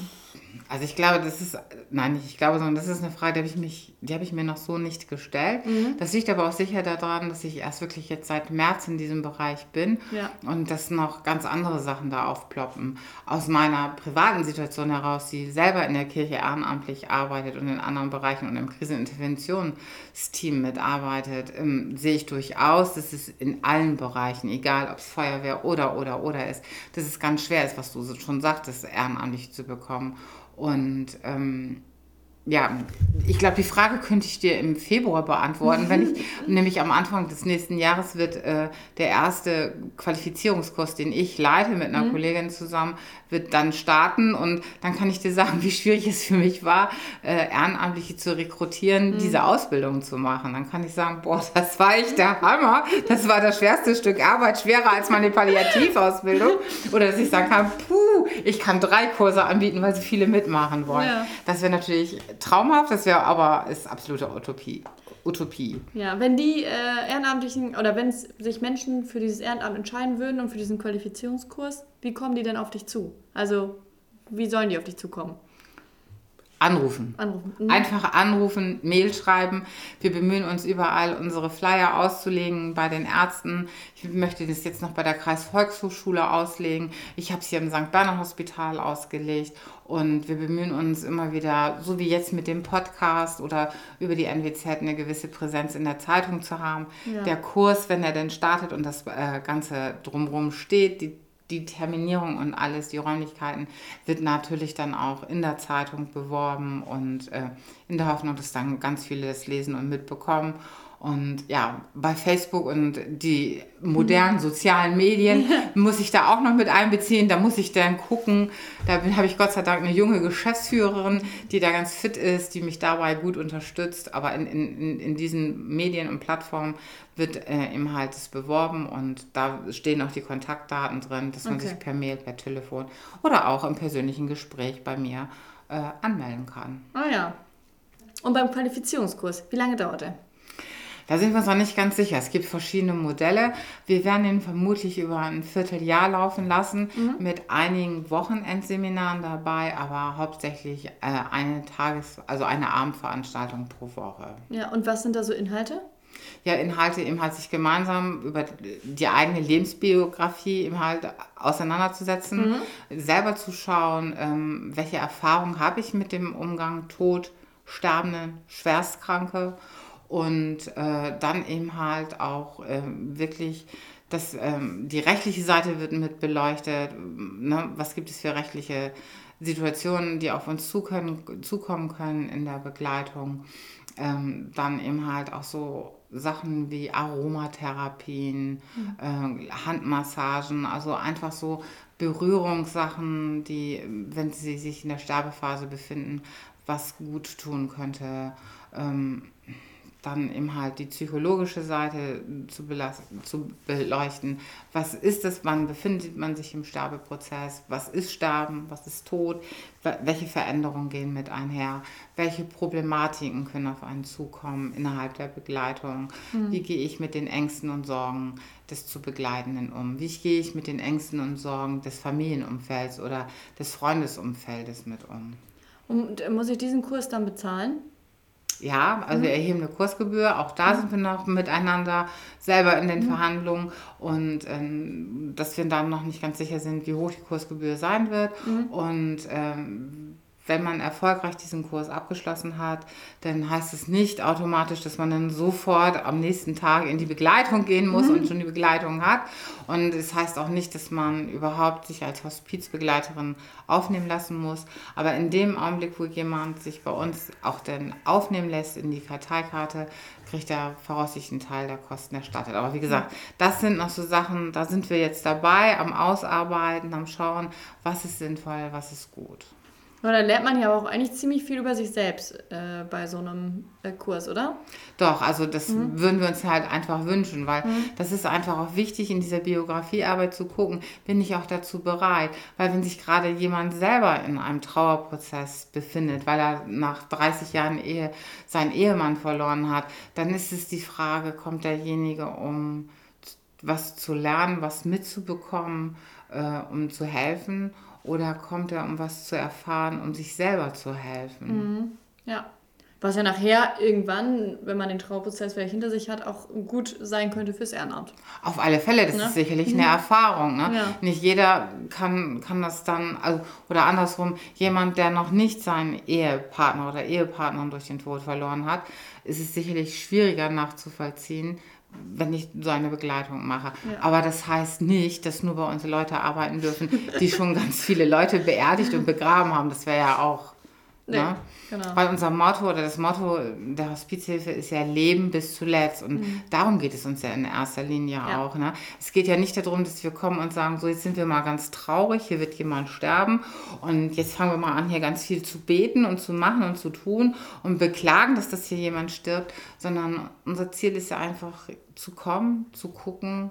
Speaker 2: Also ich glaube, das ist, nein, ich glaube, sondern das ist eine Frage, die habe ich, mich, die habe ich mir noch so nicht gestellt. Mhm. Das liegt aber auch sicher daran, dass ich erst wirklich jetzt seit März in diesem Bereich bin ja. und dass noch ganz andere Sachen da aufploppen. Aus meiner privaten Situation heraus, die selber in der Kirche ehrenamtlich arbeitet und in anderen Bereichen und im Kriseninterventionsteam mitarbeitet, ähm, sehe ich durchaus, dass es in allen Bereichen, egal ob es Feuerwehr oder, oder, oder ist, dass es ganz schwer ist, was du schon sagtest, ehrenamtlich zu bekommen. Und ähm, ja, ich glaube, die Frage könnte ich dir im Februar beantworten, wenn ich <laughs> nämlich am Anfang des nächsten Jahres wird äh, der erste Qualifizierungskurs, den ich leite mit einer mhm. Kollegin zusammen, wird dann starten und dann kann ich dir sagen, wie schwierig es für mich war, äh, Ehrenamtliche zu rekrutieren, mhm. diese Ausbildung zu machen. Dann kann ich sagen, boah, das war echt der Hammer, das war das schwerste Stück Arbeit, schwerer als meine Palliativausbildung. Oder dass ich sagen kann, puh, ich kann drei Kurse anbieten, weil so viele mitmachen wollen. Ja. Das wäre natürlich traumhaft, das wäre aber ist absolute Utopie. Utopie.
Speaker 1: Ja, wenn die äh, Ehrenamtlichen oder wenn sich Menschen für dieses Ehrenamt entscheiden würden und für diesen Qualifizierungskurs, wie kommen die denn auf dich zu? Also, wie sollen die auf dich zukommen?
Speaker 2: Anrufen.
Speaker 1: Anrufen. Mhm.
Speaker 2: Einfach anrufen, Mail schreiben. Wir bemühen uns überall, unsere Flyer auszulegen bei den Ärzten. Ich möchte das jetzt noch bei der Kreisvolkshochschule auslegen. Ich habe es hier im St. Bernhard Hospital ausgelegt. Und wir bemühen uns immer wieder, so wie jetzt mit dem Podcast oder über die NWZ, eine gewisse Präsenz in der Zeitung zu haben.
Speaker 1: Ja.
Speaker 2: Der Kurs, wenn er denn startet und das äh, Ganze drumherum steht, die die Terminierung und alles, die Räumlichkeiten, wird natürlich dann auch in der Zeitung beworben und äh, in der Hoffnung, dass dann ganz viele das lesen und mitbekommen. Und ja, bei Facebook und die modernen sozialen Medien <laughs> muss ich da auch noch mit einbeziehen. Da muss ich dann gucken. Da habe ich Gott sei Dank eine junge Geschäftsführerin, die da ganz fit ist, die mich dabei gut unterstützt. Aber in, in, in diesen Medien und Plattformen wird äh, eben halt es beworben und da stehen auch die Kontaktdaten drin, dass man
Speaker 1: Okay.
Speaker 2: sich per Mail, per Telefon oder auch im persönlichen Gespräch bei mir äh, anmelden kann.
Speaker 1: Ah ja. Und beim Qualifizierungskurs, wie lange dauert der?
Speaker 2: Da sind wir uns noch nicht ganz sicher. Es gibt verschiedene Modelle. Wir werden ihn vermutlich über ein Vierteljahr laufen lassen, mit einigen Wochenendseminaren dabei, aber hauptsächlich äh, eine Tages-, also eine Abendveranstaltung pro Woche.
Speaker 1: Ja, und was sind da so Inhalte?
Speaker 2: Ja, Inhalte eben halt sich gemeinsam über die eigene Lebensbiografie eben halt auseinanderzusetzen, selber zu schauen, ähm, welche Erfahrung habe ich mit dem Umgang Tod, Sterbende, Schwerstkranke und äh, dann eben halt auch ähm, wirklich das, ähm, die rechtliche Seite wird mit beleuchtet. Ne? Was gibt es für rechtliche Situationen, die auf uns zukönnen, zukommen können in der Begleitung? Ähm, dann eben halt auch so Sachen wie Aromatherapien, äh, Handmassagen, also einfach so Berührungssachen, die, wenn sie sich in der Sterbephase befinden, was gut tun könnte. Ähm, dann eben halt die psychologische Seite zu, zu beleuchten. Was ist es, wann befindet man sich im Sterbeprozess? Was ist Sterben? Was ist Tod? Welche Veränderungen gehen mit einher? Welche Problematiken können auf einen zukommen innerhalb der Begleitung? Wie gehe ich mit den Ängsten und Sorgen des zu Begleitenden um? Wie gehe ich mit den Ängsten und Sorgen des Familienumfelds oder des Freundesumfeldes mit um?
Speaker 1: Und äh, muss ich diesen Kurs dann bezahlen?
Speaker 2: Ja, also wir erheben eine Kursgebühr. Auch da sind wir noch miteinander selber in den Verhandlungen. Und ähm, dass wir dann noch nicht ganz sicher sind, wie hoch die Kursgebühr sein wird. Und ähm, wenn man erfolgreich diesen Kurs abgeschlossen hat, dann heißt es nicht automatisch, dass man dann sofort am nächsten Tag in die Begleitung gehen muss und schon die Begleitung hat. Und es heißt auch nicht, dass man überhaupt sich als Hospizbegleiterin aufnehmen lassen muss. Aber in dem Augenblick, wo jemand sich bei uns auch dann aufnehmen lässt in die Karteikarte, kriegt er voraussichtlich einen Teil der Kosten erstattet. Aber wie gesagt, das sind noch so Sachen, da sind wir jetzt dabei, am Ausarbeiten, am Schauen, was ist sinnvoll, was ist gut.
Speaker 1: Aber da lernt man ja auch eigentlich ziemlich viel über sich selbst äh, bei so einem äh, Kurs, oder?
Speaker 2: Doch, also das würden wir uns halt einfach wünschen, weil das ist einfach auch wichtig, in dieser Biografiearbeit zu gucken, bin ich auch dazu bereit. Weil wenn sich gerade jemand selber in einem Trauerprozess befindet, weil er nach 30 Jahren Ehe seinen Ehemann verloren hat, dann ist es die Frage, kommt derjenige, um was zu lernen, was mitzubekommen, äh, um zu helfen, oder kommt er, um was zu erfahren, um sich selber zu helfen?
Speaker 1: Ja. Was ja nachher irgendwann, wenn man den Trauerprozess vielleicht hinter sich hat, auch gut sein könnte fürs Ehrenamt.
Speaker 2: Auf alle Fälle, das
Speaker 1: Ne?
Speaker 2: ist sicherlich eine Erfahrung. Ne?
Speaker 1: Ja.
Speaker 2: Nicht jeder kann, kann das dann, also, oder andersrum, jemand, der noch nicht seinen Ehepartner oder Ehepartnerin durch den Tod verloren hat, ist es sicherlich schwieriger nachzuvollziehen, wenn ich so eine Begleitung mache. Aber das heißt nicht, dass nur bei uns Leute arbeiten dürfen, die schon <laughs> ganz viele Leute beerdigt und begraben haben. Das wäre ja auch.
Speaker 1: Nee,
Speaker 2: ne?
Speaker 1: genau.
Speaker 2: Weil unser Motto oder das Motto der Hospizhilfe ist ja Leben bis zuletzt. Und darum geht es uns ja in erster Linie
Speaker 1: Mhm. Ja.
Speaker 2: auch. Ne? Es geht ja nicht darum, dass wir kommen und sagen, so jetzt sind wir mal ganz traurig, hier wird jemand sterben und jetzt fangen wir mal an, hier ganz viel zu beten und zu machen und zu tun und beklagen, dass das hier jemand stirbt, sondern unser Ziel ist ja einfach zu kommen, zu gucken,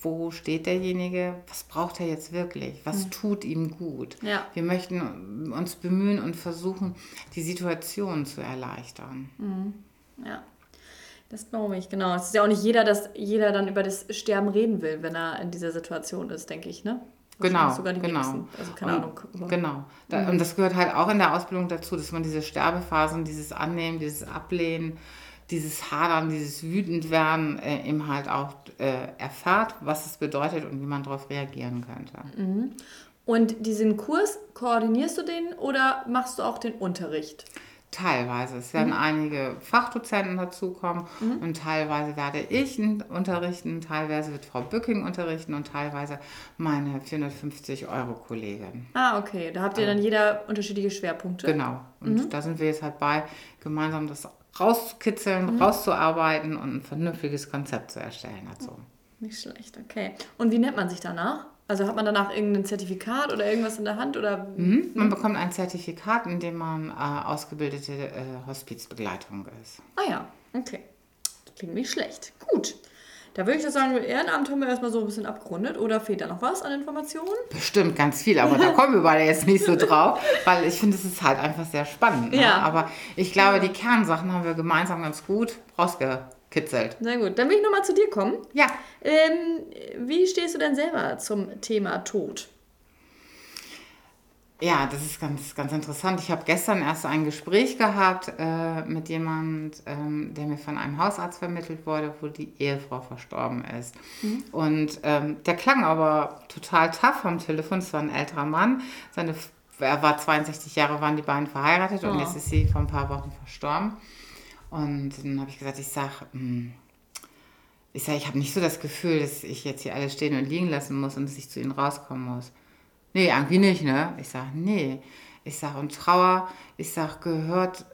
Speaker 2: wo steht derjenige, was braucht er jetzt wirklich, was tut ihm gut.
Speaker 1: Ja.
Speaker 2: Wir möchten uns bemühen und versuchen, die Situation zu erleichtern.
Speaker 1: Ja. Das glaube ich, genau. Es ist ja auch nicht jeder, dass jeder dann über das Sterben reden will, wenn er in dieser Situation ist, denke ich, ne?
Speaker 2: Genau,
Speaker 1: sogar die
Speaker 2: genau.
Speaker 1: Also keine
Speaker 2: und,
Speaker 1: Ahnung.
Speaker 2: Genau. Da, Und das gehört halt auch in der Ausbildung dazu, dass man diese Sterbephasen, dieses Annehmen, dieses Ablehnen, dieses Hadern, dieses Wütendwerden äh, eben halt auch äh, erfährt, was es bedeutet und wie man darauf reagieren könnte.
Speaker 1: Und diesen Kurs, koordinierst du den oder machst du auch den Unterricht?
Speaker 2: Teilweise. Es werden einige Fachdozenten dazukommen und teilweise werde ich unterrichten, teilweise wird Frau Bücking unterrichten und teilweise meine 450 Euro Kollegin.
Speaker 1: Ah, okay. Da habt ihr dann jeder unterschiedliche Schwerpunkte.
Speaker 2: Genau. Und da sind wir jetzt halt bei, gemeinsam das rauszukitzeln, rauszuarbeiten und ein vernünftiges Konzept zu erstellen dazu.
Speaker 1: Nicht schlecht, okay. Und wie nennt man sich danach? Also hat man danach irgendein Zertifikat oder irgendwas in der Hand oder
Speaker 2: Mhm. Man bekommt ein Zertifikat, in dem man äh, ausgebildete äh, Hospizbegleitung ist.
Speaker 1: Ah ja, okay. Klingt nicht schlecht. Gut. Da würde ich das sagen, mit Ehrenamt haben wir erstmal so ein bisschen abgerundet. Oder fehlt da noch was an Informationen?
Speaker 2: Bestimmt ganz viel, aber da kommen wir beide jetzt nicht so drauf, weil ich finde, es ist halt einfach sehr spannend. Ne?
Speaker 1: Ja.
Speaker 2: Aber ich glaube, die Kernsachen haben wir gemeinsam ganz gut rausgekitzelt.
Speaker 1: Sehr gut. Dann will ich nochmal zu dir kommen.
Speaker 2: Ja,
Speaker 1: Ähm, wie stehst du denn selber zum Thema Tod?
Speaker 2: Ja, das ist ganz, ganz interessant. Ich habe gestern erst ein Gespräch gehabt äh, mit jemand, ähm, der mir von einem Hausarzt vermittelt wurde, wo die Ehefrau verstorben ist. Und ähm, der klang aber total tough am Telefon. Es war ein älterer Mann. Seine, er war 62 Jahre, waren die beiden verheiratet und
Speaker 1: Oh.
Speaker 2: jetzt ist sie vor ein paar Wochen verstorben. Und dann habe ich gesagt, ich sag, hm, ich sage, ich habe nicht so das Gefühl, dass ich jetzt hier alles stehen und liegen lassen muss und dass ich zu ihnen rauskommen muss. Nee, irgendwie nicht, ne? Ich sage, nee. Ich sage, und Trauer, ich sage, gehört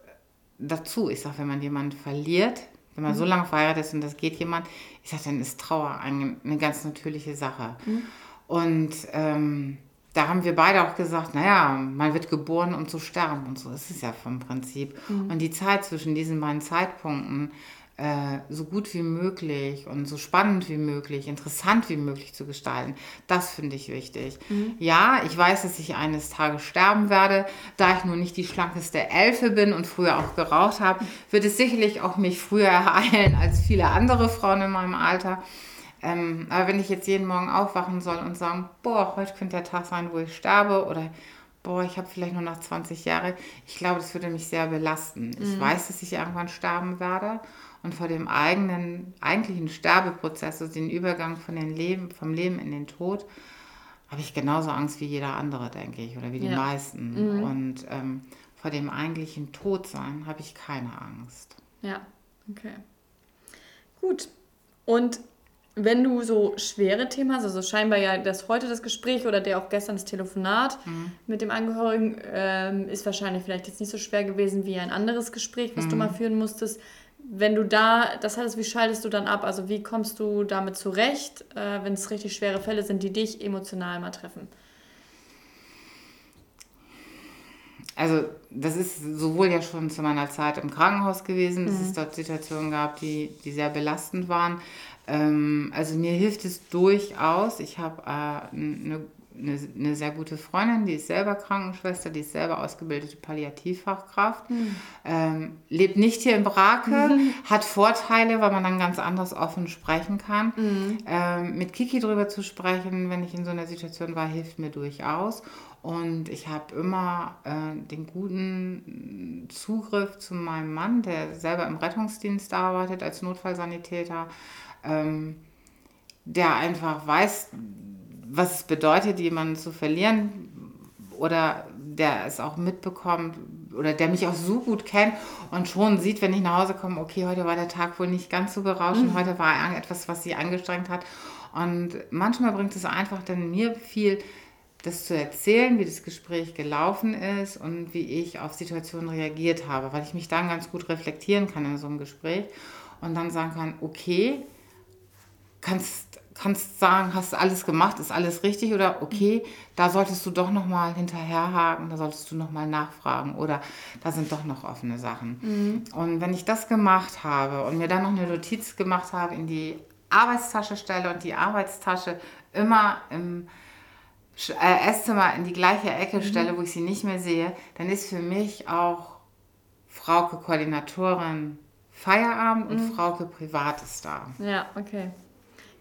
Speaker 2: dazu. Ich sage, wenn man jemanden verliert, wenn man so lange verheiratet ist und das geht jemand, ich sage, dann ist Trauer eine, eine ganz natürliche Sache. Und ähm, da haben wir beide auch gesagt, naja, man wird geboren, um zu sterben und so ist es ja vom Prinzip. Und die Zeit zwischen diesen beiden Zeitpunkten äh, so gut wie möglich und so spannend wie möglich, interessant wie möglich zu gestalten, das finde ich wichtig. Ja, ich weiß, dass ich eines Tages sterben werde. Da ich nun nicht die schlankeste Elfe bin und früher auch geraucht habe, wird es sicherlich auch mich früher ereilen als viele andere Frauen in meinem Alter. Ähm, aber wenn ich jetzt jeden Morgen aufwachen soll und sagen, boah, heute könnte der Tag sein, wo ich sterbe oder boah, ich habe vielleicht nur noch 20 Jahre, ich glaube, das würde mich sehr belasten. Ich weiß, dass ich irgendwann sterben werde und vor dem eigenen, eigentlichen Sterbeprozess, also den Übergang von den Leben, vom Leben in den Tod, habe ich genauso Angst wie jeder andere, denke ich, oder wie die
Speaker 1: Ja.
Speaker 2: meisten. Und ähm, vor dem eigentlichen Todsein habe ich keine Angst.
Speaker 1: Ja, okay. Gut. Und wenn du so schwere Themen hast, also scheinbar ja das heute das Gespräch oder der auch gestern das Telefonat mit dem Angehörigen, ähm, ist wahrscheinlich vielleicht jetzt nicht so schwer gewesen wie ein anderes Gespräch, was du mal führen musstest. Wenn du da, das heißt, wie schaltest du dann ab? Also wie kommst du damit zurecht, äh, wenn es richtig schwere Fälle sind, die dich emotional mal treffen?
Speaker 2: Also das ist sowohl ja schon zu meiner Zeit im Krankenhaus gewesen, dass es dort Situationen gab, die, die sehr belastend waren. Ähm, also mir hilft es durchaus. Ich habe äh, eine eine, eine sehr gute Freundin, die ist selber Krankenschwester, die ist selber ausgebildete Palliativfachkraft, ähm, lebt nicht hier in Brake, <laughs> hat Vorteile, weil man dann ganz anders offen sprechen kann. Ähm, mit Kiki drüber zu sprechen, wenn ich in so einer Situation war, hilft mir durchaus. Und ich habe immer äh, den guten Zugriff zu meinem Mann, der selber im Rettungsdienst arbeitet als Notfallsanitäter, ähm, der einfach weiß, was es bedeutet, jemanden zu verlieren oder der es auch mitbekommt oder der mich auch so gut kennt und schon sieht, wenn ich nach Hause komme, okay, heute war der Tag wohl nicht ganz so berauschend, heute war etwas, was sie angestrengt hat. Und manchmal bringt es einfach dann mir viel, das zu erzählen, wie das Gespräch gelaufen ist und wie ich auf Situationen reagiert habe, weil ich mich dann ganz gut reflektieren kann in so einem Gespräch und dann sagen kann, okay, kannst, kannst sagen, hast du alles gemacht, ist alles richtig oder okay, da solltest du doch nochmal hinterherhaken, da solltest du nochmal nachfragen oder da sind doch noch offene Sachen. Und wenn ich das gemacht habe und mir dann noch eine Notiz gemacht habe, in die Arbeitstasche stelle und die Arbeitstasche immer im äh, Esszimmer in die gleiche Ecke stelle, wo ich sie nicht mehr sehe, dann ist für mich auch Frauke Koordinatorin Feierabend und Frauke Privates da.
Speaker 1: Ja, okay.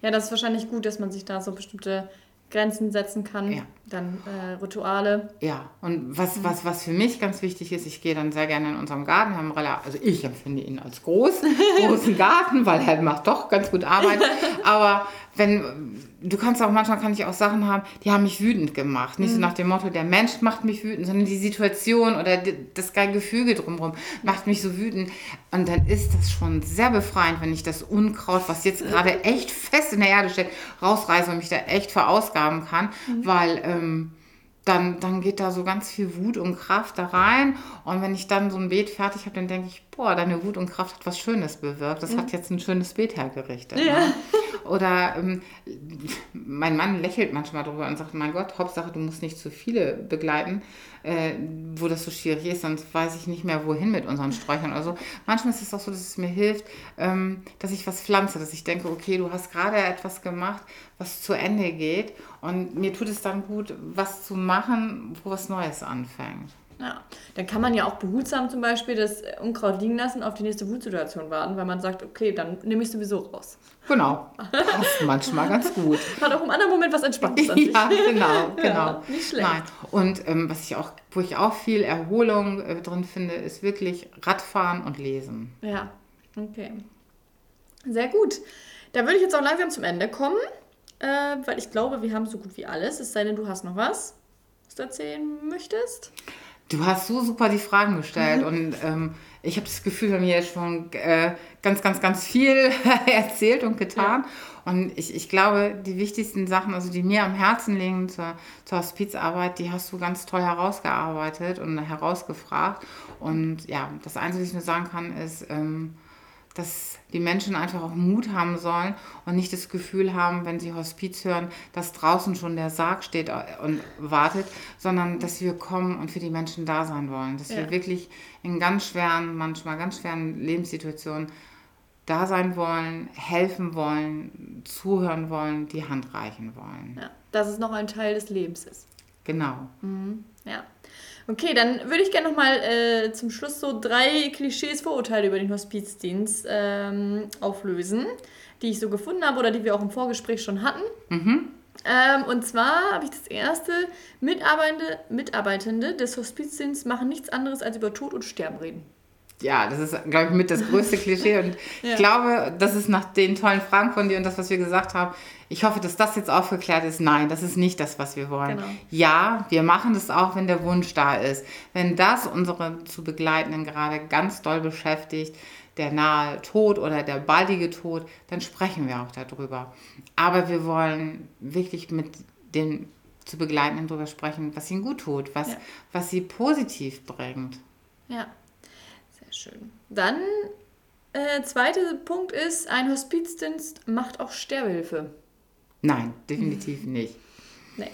Speaker 1: Ja, das ist wahrscheinlich gut, dass man sich da so bestimmte Grenzen setzen kann.
Speaker 2: Ja.
Speaker 1: Dann äh, Rituale.
Speaker 2: Ja, und was, was, was für mich ganz wichtig ist, ich gehe dann sehr gerne in unserem Garten. Wir haben rela- also ich empfinde ihn als groß, <laughs> großen Garten, weil er macht doch ganz gut Arbeit. <laughs> Aber wenn, du kannst auch, manchmal kann ich auch Sachen haben, die haben mich wütend gemacht. Nicht so nach dem Motto, der Mensch macht mich wütend, sondern die Situation oder das Gefüge drumherum macht mich so wütend. Und dann ist das schon sehr befreiend, wenn ich das Unkraut, was jetzt gerade echt fest in der Erde steckt, rausreiße und mich da echt verausgaben kann, weil ähm, dann, dann geht da so ganz viel Wut und Kraft da rein. Und wenn ich dann so ein Beet fertig habe, dann denke ich, boah, deine Wut und Kraft hat was Schönes bewirkt. Das hat jetzt ein schönes Beet hergerichtet. Ne? Oder ähm, mein Mann lächelt manchmal drüber und sagt, mein Gott, Hauptsache, du musst nicht zu viele begleiten, äh, wo das so schwierig ist, sonst weiß ich nicht mehr, wohin mit unseren Sträuchern oder. Manchmal ist es auch so, dass es mir hilft, ähm, dass ich was pflanze, dass ich denke, okay, du hast gerade etwas gemacht, was zu Ende geht und mir tut es dann gut, was zu machen, wo was Neues anfängt.
Speaker 1: Ja, dann kann man ja auch behutsam zum Beispiel das Unkraut liegen lassen, auf die nächste Wutsituation warten, weil man sagt, okay, dann nehme ich sowieso raus.
Speaker 2: Genau, das ist manchmal ganz gut. <laughs>
Speaker 1: Hat auch im anderen Moment was Entspanntes an <laughs> sich. <laughs>
Speaker 2: Ja, genau, genau.
Speaker 1: Ja, nicht schlecht.
Speaker 2: Nein. Und ähm, was ich auch, wo ich auch viel Erholung äh, drin finde, ist wirklich Radfahren und Lesen.
Speaker 1: Ja, okay. Sehr gut. Da würde ich jetzt auch langsam zum Ende kommen, äh, weil ich glaube, wir haben so gut wie alles. Es sei denn, du hast noch was, was du erzählen möchtest.
Speaker 2: Du hast so super die Fragen gestellt und ähm, ich habe das Gefühl, wir haben hier jetzt schon äh, ganz, ganz, ganz viel <laughs> erzählt und getan. Und ich, ich glaube, die wichtigsten Sachen, also die mir am Herzen liegen zur, zur Hospizarbeit, die hast du ganz toll herausgearbeitet und herausgefragt. Und ja, das Einzige, was ich nur sagen kann, ist, ähm, dass die Menschen einfach auch Mut haben sollen und nicht das Gefühl haben, wenn sie Hospiz hören, dass draußen schon der Sarg steht und wartet, sondern dass wir kommen und für die Menschen da sein wollen. Dass
Speaker 1: Ja.
Speaker 2: wir wirklich in ganz schweren, manchmal ganz schweren Lebenssituationen da sein wollen, helfen wollen, zuhören wollen, die Hand reichen wollen.
Speaker 1: Ja, dass es noch ein Teil des Lebens ist.
Speaker 2: Genau.
Speaker 1: Ja. Okay, dann würde ich gerne nochmal äh, zum Schluss so drei Klischees, Vorurteile über den Hospizdienst ähm, auflösen, die ich so gefunden habe oder die wir auch im Vorgespräch schon hatten. Ähm, und zwar habe ich das erste, Mitarbeitende, Mitarbeitende des Hospizdienstes machen nichts anderes als über Tod und Sterben reden.
Speaker 2: Ja, das ist, glaube ich, mit das größte Klischee. Und <laughs>
Speaker 1: Ja.
Speaker 2: ich glaube, das ist nach den tollen Fragen von dir und das, was wir gesagt haben, ich hoffe, dass das jetzt aufgeklärt ist. Nein, das ist nicht das, was wir wollen.
Speaker 1: Genau.
Speaker 2: Ja, wir machen das auch, wenn der Wunsch da ist. Wenn das unsere zu Begleitenden gerade ganz doll beschäftigt, der nahe Tod oder der baldige Tod, dann sprechen wir auch darüber. Aber wir wollen wirklich mit den zu Begleitenden darüber sprechen, was ihnen gut tut, was,
Speaker 1: Ja.
Speaker 2: was sie positiv bringt.
Speaker 1: Ja, sehr schön. Dann, äh, zweiter Punkt ist, ein Hospizdienst macht auch Sterbehilfe.
Speaker 2: Nein, definitiv nicht.
Speaker 1: Nee.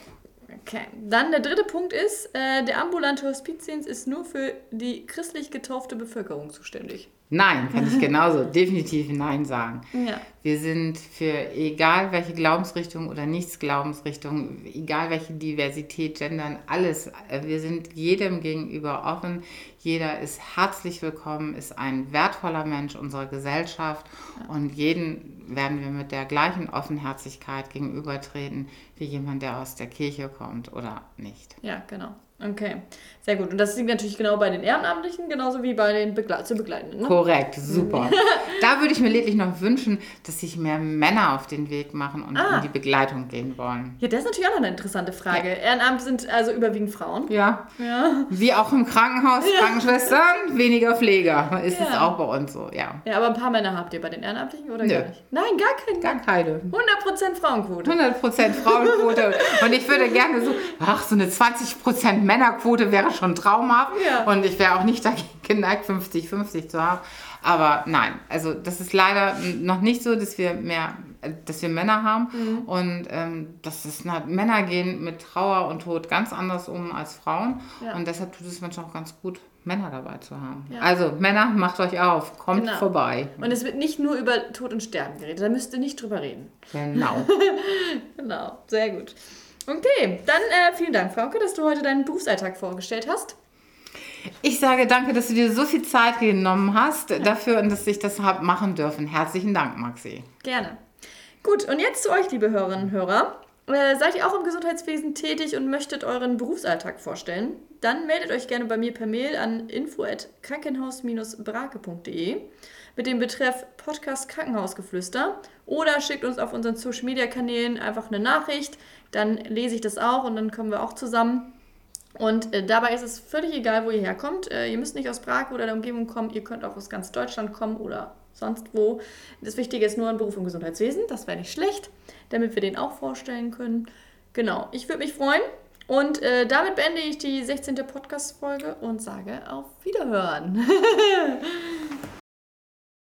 Speaker 1: Okay. Dann der dritte Punkt ist, äh, der ambulante Hospizdienst ist nur für die christlich getaufte Bevölkerung zuständig.
Speaker 2: Nein, kann ich genauso definitiv Nein sagen.
Speaker 1: Ja.
Speaker 2: Wir sind für egal welche Glaubensrichtung oder Nichtsglaubensrichtung, egal welche Diversität, Gendern, alles. äh, Wir sind jedem gegenüber offen. Jeder ist herzlich willkommen, ist ein wertvoller Mensch unserer Gesellschaft und jeden werden wir mit der gleichen Offenherzigkeit gegenübertreten wie jemand, der aus der Kirche kommt oder nicht.
Speaker 1: Ja, genau. Okay, sehr gut. Und das liegt natürlich genau bei den Ehrenamtlichen, genauso wie bei den Begle zu Begleitenden. Ne?
Speaker 2: Korrekt, super. <laughs> da würde ich mir lediglich noch wünschen, dass sich mehr Männer auf den Weg machen und
Speaker 1: Ah.
Speaker 2: in die Begleitung gehen wollen.
Speaker 1: Ja, das ist natürlich auch noch eine interessante Frage. Ehrenamt sind also überwiegend Frauen.
Speaker 2: Ja,
Speaker 1: Ja.
Speaker 2: wie auch im Krankenhaus, Krankenschwestern, weniger Pfleger. Ist es
Speaker 1: Ja.
Speaker 2: auch bei uns so, ja.
Speaker 1: Ja, aber ein paar Männer habt ihr bei den Ehrenamtlichen oder
Speaker 2: Nö.
Speaker 1: gar nicht? Nein, gar keinen.
Speaker 2: Gar keine.
Speaker 1: 100% Frauenquote.
Speaker 2: 100% Frauenquote. <laughs> Und ich würde gerne so, ach, so eine 20% Männerquote wäre schon traumhaft.
Speaker 1: Ja.
Speaker 2: Und ich wäre auch nicht dagegen <laughs> geneigt, 50-50 zu haben. Aber nein, also das ist leider noch nicht so, dass wir mehr, dass wir Männer haben.
Speaker 1: Mhm.
Speaker 2: Und ähm, das ist, na, Männer gehen mit Trauer und Tod ganz anders um als Frauen.
Speaker 1: Ja.
Speaker 2: Und deshalb tut es manchmal auch ganz gut, Männer dabei zu haben.
Speaker 1: Ja.
Speaker 2: Also Männer, macht euch auf, kommt
Speaker 1: Genau.
Speaker 2: vorbei.
Speaker 1: Und es wird nicht nur über Tod und Sterben geredet, da müsst ihr nicht drüber reden.
Speaker 2: Genau. <laughs>
Speaker 1: Genau, sehr gut. Okay, dann äh, vielen Dank, Frauke, dass du heute deinen Berufsalltag vorgestellt hast.
Speaker 2: Ich sage danke, dass du dir so viel Zeit genommen hast dafür und dass ich das habe machen dürfen. Herzlichen Dank, Maxi.
Speaker 1: Gerne. Gut, und jetzt zu euch, liebe Hörerinnen und Hörer. Äh, seid ihr auch im Gesundheitswesen tätig und möchtet euren Berufsalltag vorstellen? Dann meldet euch gerne bei mir per Mail an info@krankenhaus-brake.de mit dem Betreff Podcast Krankenhausgeflüster oder schickt uns auf unseren Social Media Kanälen einfach eine Nachricht, dann lese ich das auch und dann kommen wir auch zusammen. Und äh, dabei ist es völlig egal, wo ihr herkommt. Äh, ihr müsst nicht aus Prag oder der Umgebung kommen, ihr könnt auch aus ganz Deutschland kommen oder sonst wo. Das Wichtige ist nur ein Beruf im Gesundheitswesen, das wäre nicht schlecht, damit wir den auch vorstellen können. Genau, ich würde mich freuen. Und äh, damit beende ich die 16. Podcast-Folge und sage auf Wiederhören. <laughs>